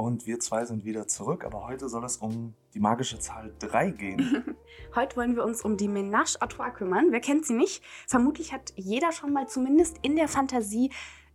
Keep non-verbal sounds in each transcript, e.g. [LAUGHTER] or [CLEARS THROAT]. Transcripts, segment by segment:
und wir zwei sind wieder zurück, aber heute soll es um die magische Zahl 3 gehen. [LAUGHS] heute wollen wir uns um die Ménage à Trois kümmern. Wer kennt sie nicht? Vermutlich hat jeder schon mal zumindest in der Fantasie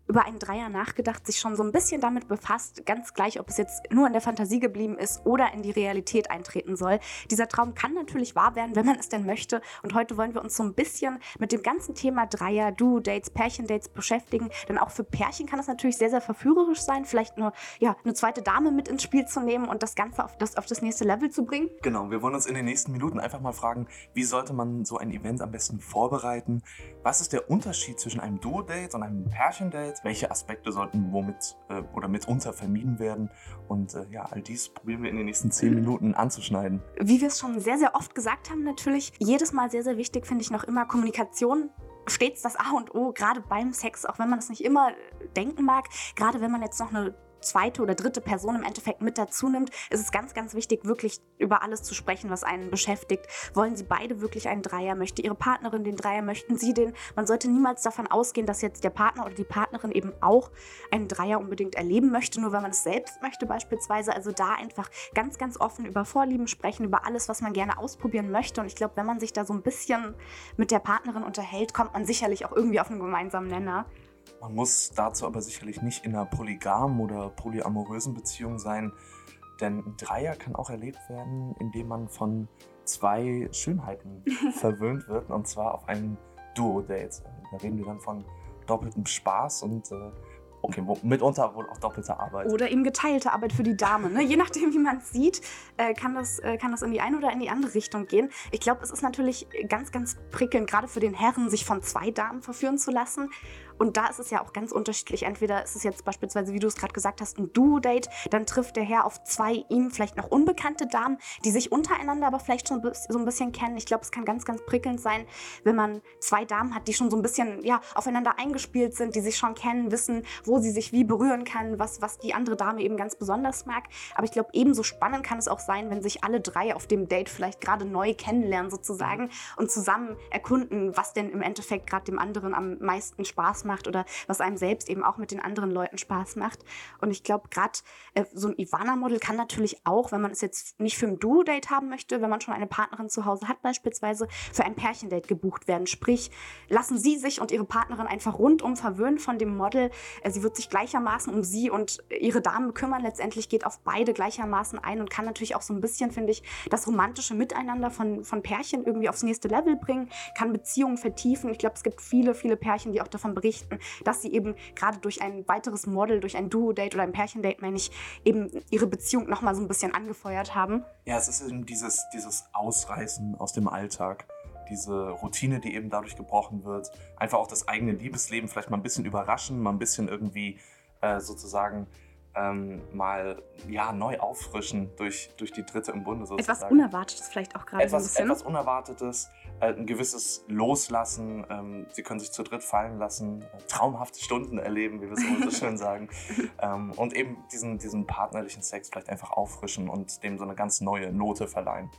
über einen Dreier nachgedacht, sich schon so ein bisschen damit befasst, ganz gleich, ob es jetzt nur in der Fantasie geblieben ist oder in die Realität eintreten soll. Dieser Traum kann natürlich wahr werden, wenn man es denn möchte. Und heute wollen wir uns so ein bisschen mit dem ganzen Thema Dreier, Duo-Dates, Pärchen-Dates beschäftigen. Denn auch für Pärchen kann es natürlich sehr, sehr verführerisch sein, vielleicht nur ja, eine zweite Dame mit ins Spiel zu nehmen und das Ganze auf das, auf das nächste Level zu bringen. Genau, wir wollen uns in den nächsten Minuten einfach mal fragen, wie sollte man so ein Event am besten vorbereiten? Was ist der Unterschied zwischen einem Duo-Date und einem Pärchen-Date? Sicherheit, welche Aspekte sollten womit äh, oder mitunter vermieden werden. Und äh, ja, all dies probieren wir in den nächsten zehn Minuten anzuschneiden. Wie wir es schon sehr, sehr oft gesagt haben, natürlich, jedes Mal sehr, sehr wichtig finde ich noch immer Kommunikation stets das A und O, gerade beim Sex, auch wenn man es nicht immer denken mag, gerade wenn man jetzt noch eine zweite oder dritte Person im Endeffekt mit dazu nimmt, ist es ganz, ganz wichtig, wirklich über alles zu sprechen, was einen beschäftigt. Wollen Sie beide wirklich einen Dreier? Möchte Ihre Partnerin den Dreier? Möchten Sie den? Man sollte niemals davon ausgehen, dass jetzt der Partner oder die Partnerin eben auch einen Dreier unbedingt erleben möchte, nur wenn man es selbst möchte beispielsweise. Also da einfach ganz, ganz offen über Vorlieben sprechen, über alles, was man gerne ausprobieren möchte. Und ich glaube, wenn man sich da so ein bisschen mit der Partnerin unterhält, kommt man sicherlich auch irgendwie auf einen gemeinsamen Nenner. Man muss dazu aber sicherlich nicht in einer polygamen oder polyamorösen Beziehung sein, denn ein Dreier kann auch erlebt werden, indem man von zwei Schönheiten [LAUGHS] verwöhnt wird, und zwar auf einem Duo-Date. Da reden wir dann von doppeltem Spaß und äh, Okay, mitunter wohl auch doppelte Arbeit. Oder eben geteilte Arbeit für die Dame. Ne? Je nachdem, wie man es sieht, äh, kann, das, äh, kann das in die eine oder in die andere Richtung gehen. Ich glaube, es ist natürlich ganz, ganz prickelnd, gerade für den Herren, sich von zwei Damen verführen zu lassen. Und da ist es ja auch ganz unterschiedlich. Entweder ist es jetzt beispielsweise, wie du es gerade gesagt hast, ein Duo-Date, dann trifft der Herr auf zwei ihm vielleicht noch unbekannte Damen, die sich untereinander aber vielleicht schon so ein bisschen kennen. Ich glaube, es kann ganz, ganz prickelnd sein, wenn man zwei Damen hat, die schon so ein bisschen ja, aufeinander eingespielt sind, die sich schon kennen, wissen, wo sie sich wie berühren kann, was, was die andere Dame eben ganz besonders mag. Aber ich glaube, ebenso spannend kann es auch sein, wenn sich alle drei auf dem Date vielleicht gerade neu kennenlernen sozusagen und zusammen erkunden, was denn im Endeffekt gerade dem anderen am meisten Spaß macht oder was einem selbst eben auch mit den anderen Leuten Spaß macht. Und ich glaube, gerade äh, so ein Ivana-Model kann natürlich auch, wenn man es jetzt nicht für ein Duo-Date haben möchte, wenn man schon eine Partnerin zu Hause hat, beispielsweise für ein Pärchendate gebucht werden. Sprich, lassen Sie sich und Ihre Partnerin einfach rundum verwöhnen von dem Model. Äh, sie wird sich gleichermaßen um Sie und Ihre Damen kümmern. Letztendlich geht auf beide gleichermaßen ein und kann natürlich auch so ein bisschen, finde ich, das romantische Miteinander von, von Pärchen irgendwie aufs nächste Level bringen, kann Beziehungen vertiefen. Ich glaube, es gibt viele, viele Pärchen, die auch davon berichten, berichten, dass sie eben gerade durch ein weiteres Model, durch ein Duo-Date oder ein Pärchen-Date, meine ich, eben ihre Beziehung nochmal so ein bisschen angefeuert haben. Ja, es ist eben dieses, dieses Ausreißen aus dem Alltag diese Routine, die eben dadurch gebrochen wird. Einfach auch das eigene Liebesleben vielleicht mal ein bisschen überraschen, mal ein bisschen irgendwie äh, sozusagen ähm, mal ja, neu auffrischen durch, durch die Dritte im Bunde. Sozusagen. Etwas Unerwartetes vielleicht auch gerade etwas, so ein bisschen. Etwas Unerwartetes, äh, ein gewisses Loslassen. Ähm, sie können sich zu dritt fallen lassen, äh, traumhafte Stunden erleben, wie wir es immer so schön sagen. [LAUGHS] Ähm, und eben diesen, diesen partnerlichen Sex vielleicht einfach auffrischen und dem so eine ganz neue Note verleihen.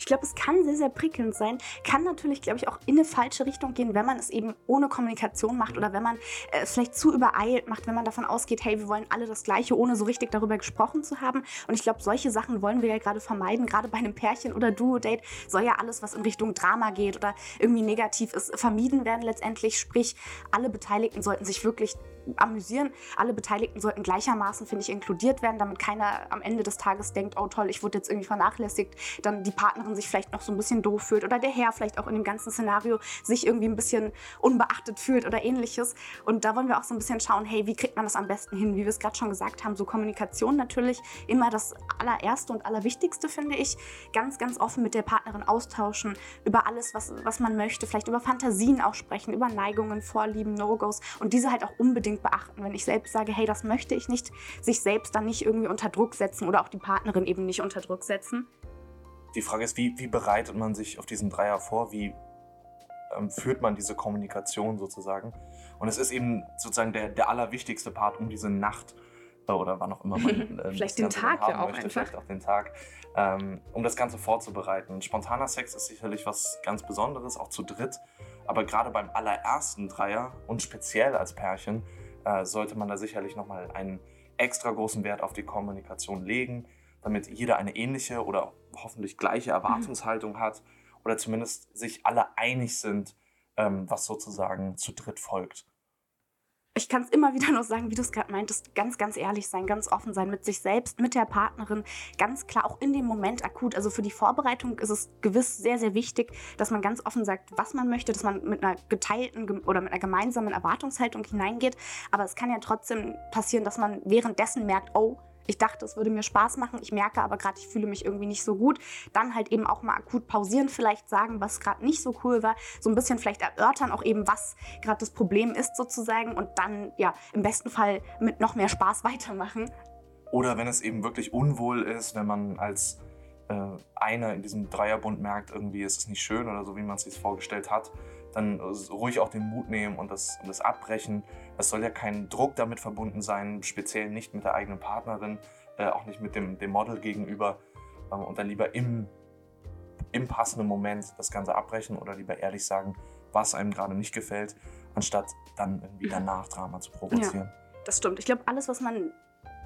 Ich glaube, es kann sehr, sehr prickelnd sein. Kann natürlich, glaube ich, auch in eine falsche Richtung gehen, wenn man es eben ohne Kommunikation macht oder wenn man äh, es vielleicht zu übereilt macht, wenn man davon ausgeht, hey, wir wollen alle das Gleiche, ohne so richtig darüber gesprochen zu haben. Und ich glaube, solche Sachen wollen wir ja gerade vermeiden. Gerade bei einem Pärchen oder Duo-Date soll ja alles, was in Richtung Drama geht oder irgendwie negativ ist, vermieden werden letztendlich. Sprich, alle Beteiligten sollten sich wirklich amüsieren. Alle Beteiligten sollten gleichermaßen, finde ich, inkludiert werden, damit keiner am Ende des Tages denkt, oh toll, ich wurde jetzt irgendwie vernachlässigt, dann die Partnerin sich vielleicht noch so ein bisschen doof fühlt oder der Herr vielleicht auch in dem ganzen Szenario sich irgendwie ein bisschen unbeachtet fühlt oder ähnliches. Und da wollen wir auch so ein bisschen schauen, hey, wie kriegt man das am besten hin? Wie wir es gerade schon gesagt haben, so Kommunikation natürlich immer das allererste und allerwichtigste, finde ich. Ganz, ganz offen mit der Partnerin austauschen über alles, was, was man möchte, vielleicht über Fantasien auch sprechen, über Neigungen, Vorlieben, No-Gos und diese halt auch unbedingt unbedingt beachten, wenn ich selbst sage, hey, das möchte ich nicht, sich selbst dann nicht irgendwie unter Druck setzen oder auch die Partnerin eben nicht unter Druck setzen. Die Frage ist, wie, wie bereitet man sich auf diesen Dreier vor? Wie ähm, führt man diese Kommunikation sozusagen? Und es ist eben sozusagen der, der allerwichtigste Part um diese Nacht äh, oder wann auch immer man [LAUGHS] äh, vielleicht den Tag ja auch möchte, einfach. vielleicht auch den Tag, ähm, um das Ganze vorzubereiten. Spontaner Sex ist sicherlich was ganz Besonderes, auch zu dritt. Aber gerade beim allerersten Dreier und speziell als Pärchen äh, sollte man da sicherlich nochmal einen extra großen Wert auf die Kommunikation legen, damit jeder eine ähnliche oder hoffentlich gleiche Erwartungshaltung hat oder zumindest sich alle einig sind, ähm, was sozusagen zu dritt folgt ich kann es immer wieder nur sagen, wie du es gerade meintest, ganz, ganz ehrlich sein, ganz offen sein mit sich selbst, mit der Partnerin, ganz klar auch in dem Moment akut. Also für die Vorbereitung ist es gewiss sehr, sehr wichtig, dass man ganz offen sagt, was man möchte, dass man mit einer geteilten oder mit einer gemeinsamen Erwartungshaltung hineingeht. Aber es kann ja trotzdem passieren, dass man währenddessen merkt, oh, ich dachte, es würde mir Spaß machen. Ich merke aber gerade, ich fühle mich irgendwie nicht so gut. Dann halt eben auch mal akut pausieren, vielleicht sagen, was gerade nicht so cool war. So ein bisschen vielleicht erörtern, auch eben, was gerade das Problem ist sozusagen. Und dann, ja, im besten Fall mit noch mehr Spaß [LAUGHS] weitermachen. Oder wenn es eben wirklich unwohl ist, wenn man als äh, einer in diesem Dreierbund merkt, irgendwie ist es nicht schön oder so, wie man es sich vorgestellt hat, dann ruhig auch den Mut nehmen und das, und das abbrechen. Es soll ja kein Druck damit verbunden sein, speziell nicht mit der eigenen Partnerin, äh, auch nicht mit dem, dem Model gegenüber. Äh, und dann lieber im, im passenden Moment das Ganze abbrechen oder lieber ehrlich sagen, was einem gerade nicht gefällt, anstatt dann irgendwie danach Drama zu provozieren. Ja, das stimmt. Ich glaube, alles, was man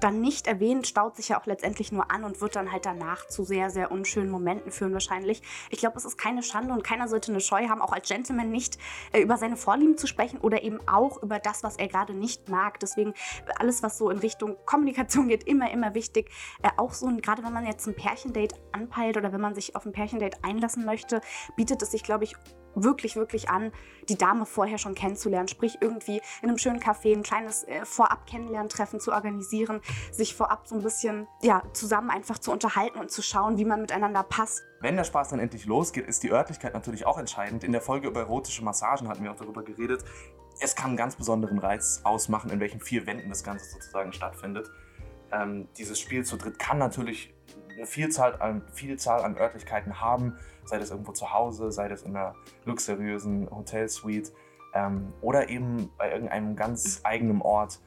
dann nicht erwähnt, staut sich ja auch letztendlich nur an und wird dann halt danach zu sehr, sehr unschönen Momenten führen wahrscheinlich. Ich glaube, es ist keine Schande und keiner sollte eine Scheu haben, auch als Gentleman nicht äh, über seine Vorlieben zu sprechen oder eben auch über das, was er gerade nicht mag. Deswegen alles, was so in Richtung Kommunikation geht, immer, immer wichtig. Äh, auch so, gerade wenn man jetzt ein Pärchendate anpeilt oder wenn man sich auf ein Pärchendate einlassen möchte, bietet es sich, glaube ich, wirklich, wirklich an, die Dame vorher schon kennenzulernen. Sprich, irgendwie in einem schönen Café ein kleines äh, Vorab-Kennenlerntreffen zu organisieren, sich vorab so ein bisschen ja, zusammen einfach zu unterhalten und zu schauen, wie man miteinander passt. Wenn der Spaß dann endlich losgeht, ist die Örtlichkeit natürlich auch entscheidend. In der Folge über erotische Massagen hatten wir auch darüber geredet. Es kann einen ganz besonderen Reiz ausmachen, in welchen vier Wänden das Ganze sozusagen stattfindet. Ähm, dieses Spiel zu dritt kann natürlich eine Vielzahl an, Vielzahl an Örtlichkeiten haben, sei das irgendwo zu Hause, sei das in einer luxuriösen Hotelsuite ähm, oder eben bei irgendeinem ganz eigenen Ort,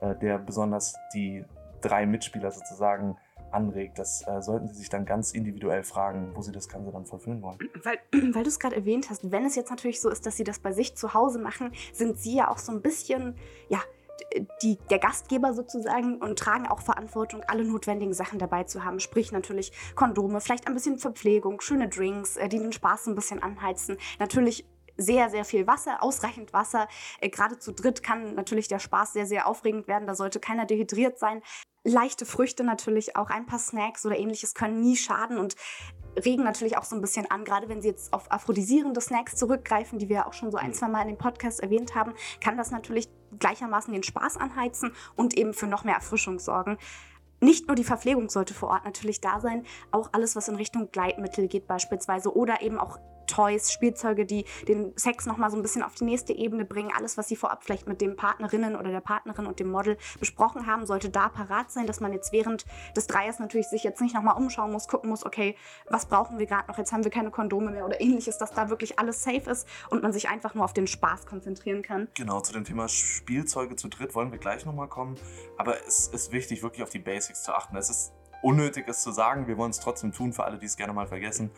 äh, der besonders die drei Mitspieler sozusagen anregt. Das äh, sollten Sie sich dann ganz individuell fragen, wo Sie das Ganze dann vollführen wollen. Weil, [CLEARS THROAT] weil du es gerade erwähnt hast, wenn es jetzt natürlich so ist, dass Sie das bei sich zu Hause machen, sind Sie ja auch so ein bisschen, ja, die, der Gastgeber sozusagen und tragen auch Verantwortung, alle notwendigen Sachen dabei zu haben. Sprich natürlich Kondome, vielleicht ein bisschen Verpflegung, schöne Drinks, äh, die den Spaß ein bisschen anheizen. Natürlich sehr, sehr viel Wasser, ausreichend Wasser. Äh, gerade zu dritt kann natürlich der Spaß sehr, sehr aufregend werden. Da sollte keiner dehydriert sein. Leichte Früchte natürlich auch, ein paar Snacks oder ähnliches können nie schaden und regen natürlich auch so ein bisschen an, gerade wenn sie jetzt auf aphrodisierende Snacks zurückgreifen, die wir auch schon so ein, mhm. zwei Mal in dem Podcast erwähnt haben, kann das natürlich gleichermaßen den Spaß anheizen und eben für noch mehr Erfrischung sorgen. Nicht nur die Verpflegung sollte vor Ort natürlich da sein, auch alles, was in Richtung Gleitmittel geht beispielsweise oder eben auch Toys, Spielzeuge, die den Sex nochmal so ein bisschen auf die nächste Ebene bringen. Alles, was sie vorab vielleicht mit dem Partnerinnen oder der Partnerin und dem Model besprochen haben, sollte da parat sein, dass man jetzt während des Dreiers natürlich sich jetzt nicht nochmal umschauen muss, gucken muss, okay, was brauchen wir gerade noch? Jetzt haben wir keine Kondome mehr oder ähnliches, dass da wirklich alles safe ist und man sich einfach nur auf den Spaß konzentrieren kann. Genau, zu dem Thema Spielzeuge zu dritt wollen wir gleich nochmal kommen. Aber es ist wichtig, wirklich auf die Basics zu achten. Es ist unnötig, es zu sagen. Wir wollen es trotzdem tun, für alle, die es gerne mal vergessen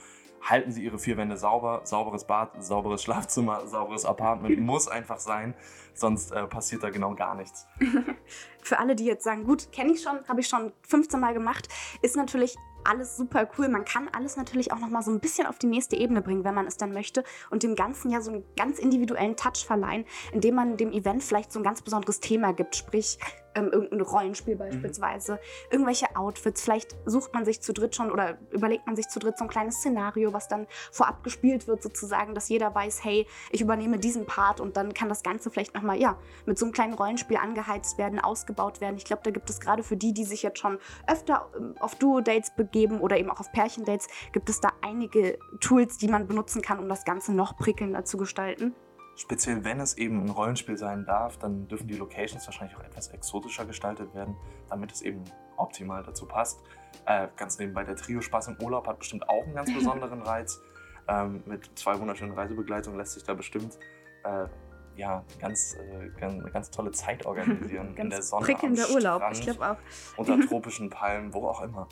halten Sie Ihre vier Wände sauber. Sauberes Bad, sauberes Schlafzimmer, sauberes Apartment [LAUGHS] muss einfach sein, sonst äh, passiert da genau gar nichts. [LAUGHS] Für alle, die jetzt sagen, gut, kenne ich schon, habe ich schon 15 Mal gemacht, ist natürlich alles super cool. Man kann alles natürlich auch noch mal so ein bisschen auf die nächste Ebene bringen, wenn man es dann möchte und dem Ganzen ja so einen ganz individuellen Touch verleihen, indem man dem Event vielleicht so ein ganz besonderes Thema gibt, sprich ähm, irgendein Rollenspiel mhm. beispielsweise, mhm. irgendwelche Outfits. Vielleicht sucht man sich zu dritt schon oder überlegt man sich zu dritt so ein kleines Szenario, was dann vorab gespielt wird sozusagen, dass jeder weiß, hey, ich übernehme diesen Part und dann kann das Ganze vielleicht noch mal ja mit so einem kleinen Rollenspiel angeheizt werden, ausgebaut werden. Ich glaube, da gibt es gerade für die, die sich jetzt schon öfter ähm, auf Duo-Dates begeben oder eben auch auf Pärchendates, gibt es da einige Tools, die man benutzen kann, um das Ganze noch prickelnder zu gestalten. Speziell wenn es eben ein Rollenspiel sein darf, dann dürfen die Locations wahrscheinlich auch etwas exotischer gestaltet werden, damit es eben optimal dazu passt. Äh, ganz nebenbei, der Trio-Spaß im Urlaub hat bestimmt auch einen ganz [LAUGHS] besonderen Reiz. Ähm, mit zwei wunderschönen Reisebegleitungen lässt sich da bestimmt äh, ja, ganz, äh, ganz, eine ganz tolle Zeit organisieren. [LAUGHS] in der Sonne. Prickelnder Urlaub, ich glaube auch. unter [LAUGHS] tropischen Palmen, wo auch immer.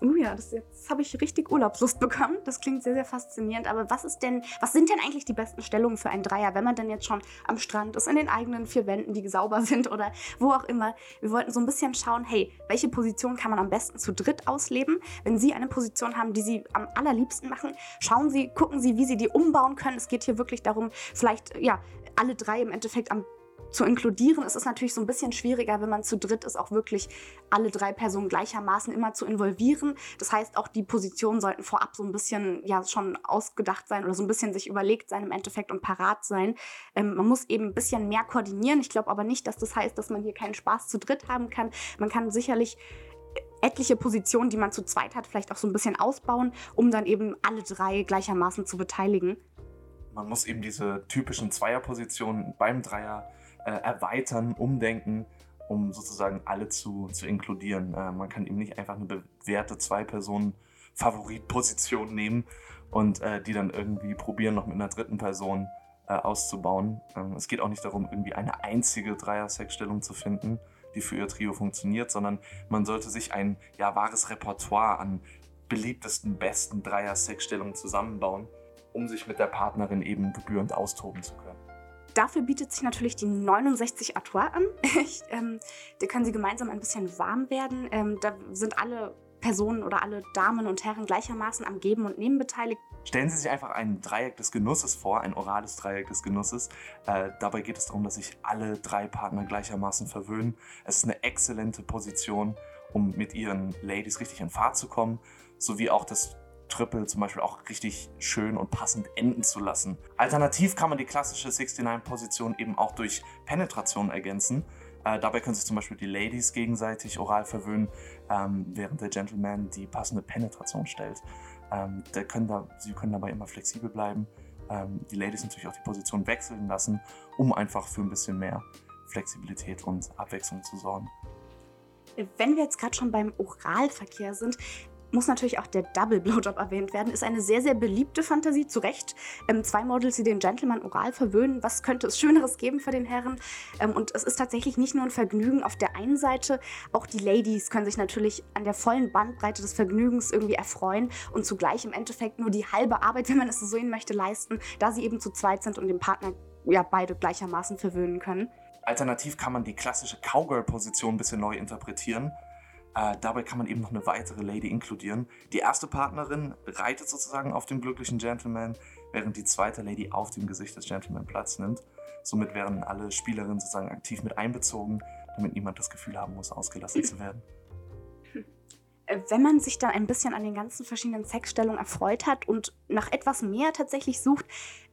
Uh ja, das, jetzt habe ich richtig Urlaubslust [LAUGHS] bekommen. Das klingt sehr, sehr faszinierend. Aber was ist denn, was sind denn eigentlich die besten Stellungen für einen Dreier, wenn man denn jetzt schon am Strand ist, in den eigenen vier Wänden, die sauber [LAUGHS] sind oder wo auch immer? Wir wollten so ein bisschen schauen, hey, welche Position kann man am besten zu dritt ausleben? Wenn Sie eine Position haben, die Sie am allerliebsten machen, schauen Sie, gucken Sie, wie Sie die umbauen können. Es geht hier wirklich darum, vielleicht ja alle drei im Endeffekt am zu inkludieren. Es ist natürlich so ein bisschen schwieriger, wenn man zu dritt ist, auch wirklich alle drei Personen gleichermaßen immer zu involvieren. Das heißt, auch die Positionen sollten vorab so ein bisschen ja schon ausgedacht sein oder so ein bisschen sich überlegt sein im Endeffekt und parat sein. Ähm, man muss eben ein bisschen mehr koordinieren. Ich glaube aber nicht, dass das heißt, dass man hier keinen Spaß zu dritt haben kann. Man kann sicherlich etliche Positionen, die man zu zweit hat, vielleicht auch so ein bisschen ausbauen, um dann eben alle drei gleichermaßen zu beteiligen. Man muss eben diese typischen Zweierpositionen beim Dreier äh, erweitern, umdenken, um sozusagen alle zu, zu inkludieren. Äh, man kann eben nicht einfach eine bewährte Zwei-Personen-Favoritposition nehmen und äh, die dann irgendwie probieren, noch mit einer dritten Person äh, auszubauen. Ähm, es geht auch nicht darum, irgendwie eine einzige Dreier-Sexstellung zu finden, die für ihr Trio funktioniert, sondern man sollte sich ein ja, wahres Repertoire an beliebtesten, besten Dreier-Sexstellungen zusammenbauen, um sich mit der Partnerin eben gebührend austoben zu können. Dafür bietet sich natürlich die 69 Artois an. [LAUGHS] Ich, ähm, da können Sie gemeinsam ein bisschen warm werden. Ähm, da sind alle Personen oder alle Damen und Herren gleichermaßen am Geben und Nehmen beteiligt. Stellen Sie sich einfach ein Dreieck des Genusses vor, ein orales Dreieck des Genusses. Äh, dabei geht es darum, dass sich alle drei Partner gleichermaßen verwöhnen. Es ist eine exzellente Position, um mit Ihren Ladies richtig in Fahrt zu kommen, sowie auch das Triple zum Beispiel auch richtig schön und passend enden zu lassen. Alternativ kann man die klassische 69-Position eben auch durch Penetration ergänzen. Äh, dabei können sich zum Beispiel die Ladies gegenseitig oral verwöhnen, ähm, während der Gentleman die passende Penetration stellt. Ähm, können da, sie können dabei immer flexibel bleiben. Ähm, die Ladies natürlich auch die Position wechseln lassen, um einfach für ein bisschen mehr Flexibilität und Abwechslung zu sorgen. Wenn wir jetzt gerade schon beim Oralverkehr sind, muss natürlich auch der Double Blowjob erwähnt werden. Ist eine sehr, sehr beliebte Fantasie, zu Recht. Ähm, zwei Models, die den Gentleman oral verwöhnen. Was könnte es Schöneres geben für den Herren? Ähm, und es ist tatsächlich nicht nur ein Vergnügen auf der einen Seite. Auch die Ladies können sich natürlich an der vollen Bandbreite des Vergnügens irgendwie erfreuen und zugleich im Endeffekt nur die halbe Arbeit, wenn man es so sehen möchte, leisten, da sie eben zu zweit sind und den Partner ja beide gleichermaßen verwöhnen können. Alternativ kann man die klassische Cowgirl-Position ein bisschen neu interpretieren. Äh, dabei kann man eben noch eine weitere Lady inkludieren. Die erste Partnerin reitet sozusagen auf dem glücklichen Gentleman, während die zweite Lady auf dem Gesicht des Gentleman Platz nimmt. Somit werden alle Spielerinnen sozusagen aktiv mit einbezogen, damit niemand das Gefühl haben muss, ausgelassen zu werden. Äh, wenn man sich dann ein bisschen an den ganzen verschiedenen Sexstellungen erfreut hat und nach etwas mehr tatsächlich sucht,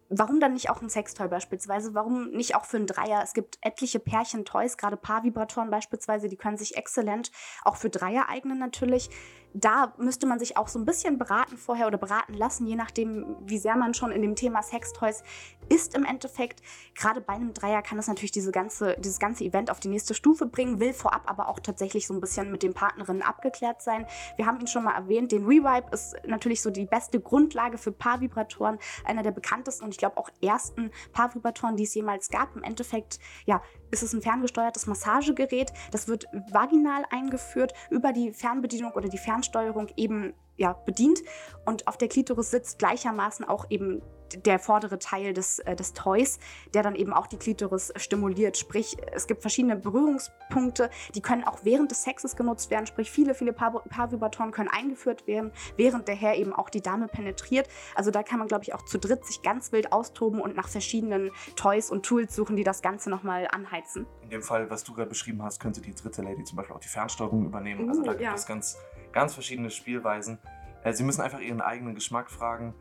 Warum dann nicht auch ein Sextoy beispielsweise? Warum nicht auch für einen Dreier? Es gibt etliche Pärchen-Toys, gerade Paarvibratoren beispielsweise, die können sich exzellent auch für Dreier eignen natürlich da müsste man sich auch so ein bisschen beraten vorher oder beraten lassen, je nachdem, wie sehr man schon in dem Thema Sextoys ist im Endeffekt. Gerade bei einem Dreier kann es natürlich diese ganze, dieses ganze Event auf die nächste Stufe bringen, will vorab aber auch tatsächlich so ein bisschen mit den Partnerinnen abgeklärt sein. Wir haben ihn schon mal erwähnt, den Revibe ist natürlich so die beste Grundlage für Paarvibratoren, einer der bekanntesten und ich glaube auch ersten Paarvibratoren, die es jemals gab. Im Endeffekt, ja, ist es ein ferngesteuertes Massagegerät. Das wird vaginal eingeführt über die Fernbedienung oder die Fernsteuerung eben ja, bedient. Und auf der Klitoris sitzt gleichermaßen auch eben der vordere Teil des, äh, des Toys, der dann eben auch die Klitoris stimuliert. Sprich, es gibt verschiedene Berührungspunkte, die können auch während des Sexes genutzt werden. Sprich, viele, viele Paar Paarvibratoren können eingeführt werden, während der Herr eben auch die Dame penetriert. Also da kann man, glaube ich, auch zu dritt sich ganz wild austoben und nach verschiedenen Toys und Tools suchen, die das Ganze nochmal anheizen. In dem Fall, was du gerade beschrieben hast, könnte die dritte Lady zum Beispiel auch die Fernsteuerung übernehmen. Uh, also da gibt ja. es ganz, ganz verschiedene Spielweisen. Äh, sie müssen einfach ihren eigenen Geschmack fragen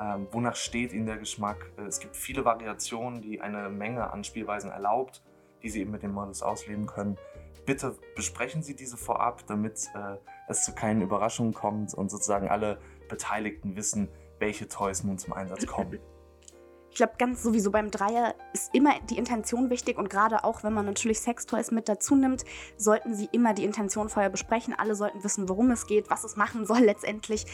ähm, wonach steht Ihnen der Geschmack? Äh, es gibt viele Variationen, die eine Menge an Spielweisen erlaubt, die Sie eben mit den Models ausleben können. Bitte besprechen Sie diese vorab, damit äh, es zu keinen Überraschungen kommt und sozusagen alle Beteiligten wissen, welche Toys nun zum Einsatz [LAUGHS] kommen. Ich glaube, ganz sowieso beim Dreier ist immer die Intention wichtig und gerade auch, wenn man natürlich Sextoys mit dazu nimmt, sollten sie immer die Intention vorher besprechen. Alle sollten wissen, worum es geht, was es machen soll letztendlich.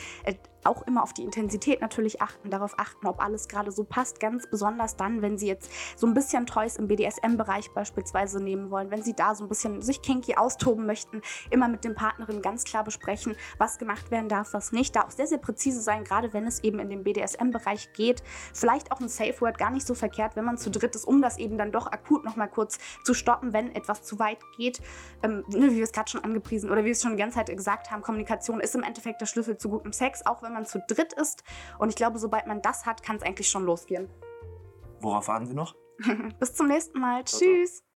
Auch immer auf die Intensität natürlich achten, darauf achten, ob alles gerade so passt. Ganz besonders dann, wenn Sie jetzt so ein bisschen Toys im BDSM-Bereich beispielsweise nehmen wollen, wenn Sie da so ein bisschen sich kinky austoben möchten, immer mit den Partnerinnen ganz klar besprechen, was gemacht werden darf, was nicht. Da auch sehr, sehr präzise sein, gerade wenn es eben in den BDSM-Bereich geht. Vielleicht auch ein Safe Word gar nicht so verkehrt, wenn man zu dritt ist, um das eben dann doch akut nochmal kurz zu stoppen, wenn etwas zu weit geht. Ähm, ne, wie wir es gerade schon angepriesen oder wie wir es schon die ganze Zeit gesagt haben, Kommunikation ist im Endeffekt der Schlüssel zu gutem Sex, auch wenn man zu dritt ist. Und ich glaube, sobald man das hat, kann es eigentlich schon losgehen. Worauf warten Sie noch? [LAUGHS] Bis zum nächsten Mal. Ciao, ciao. Tschüss.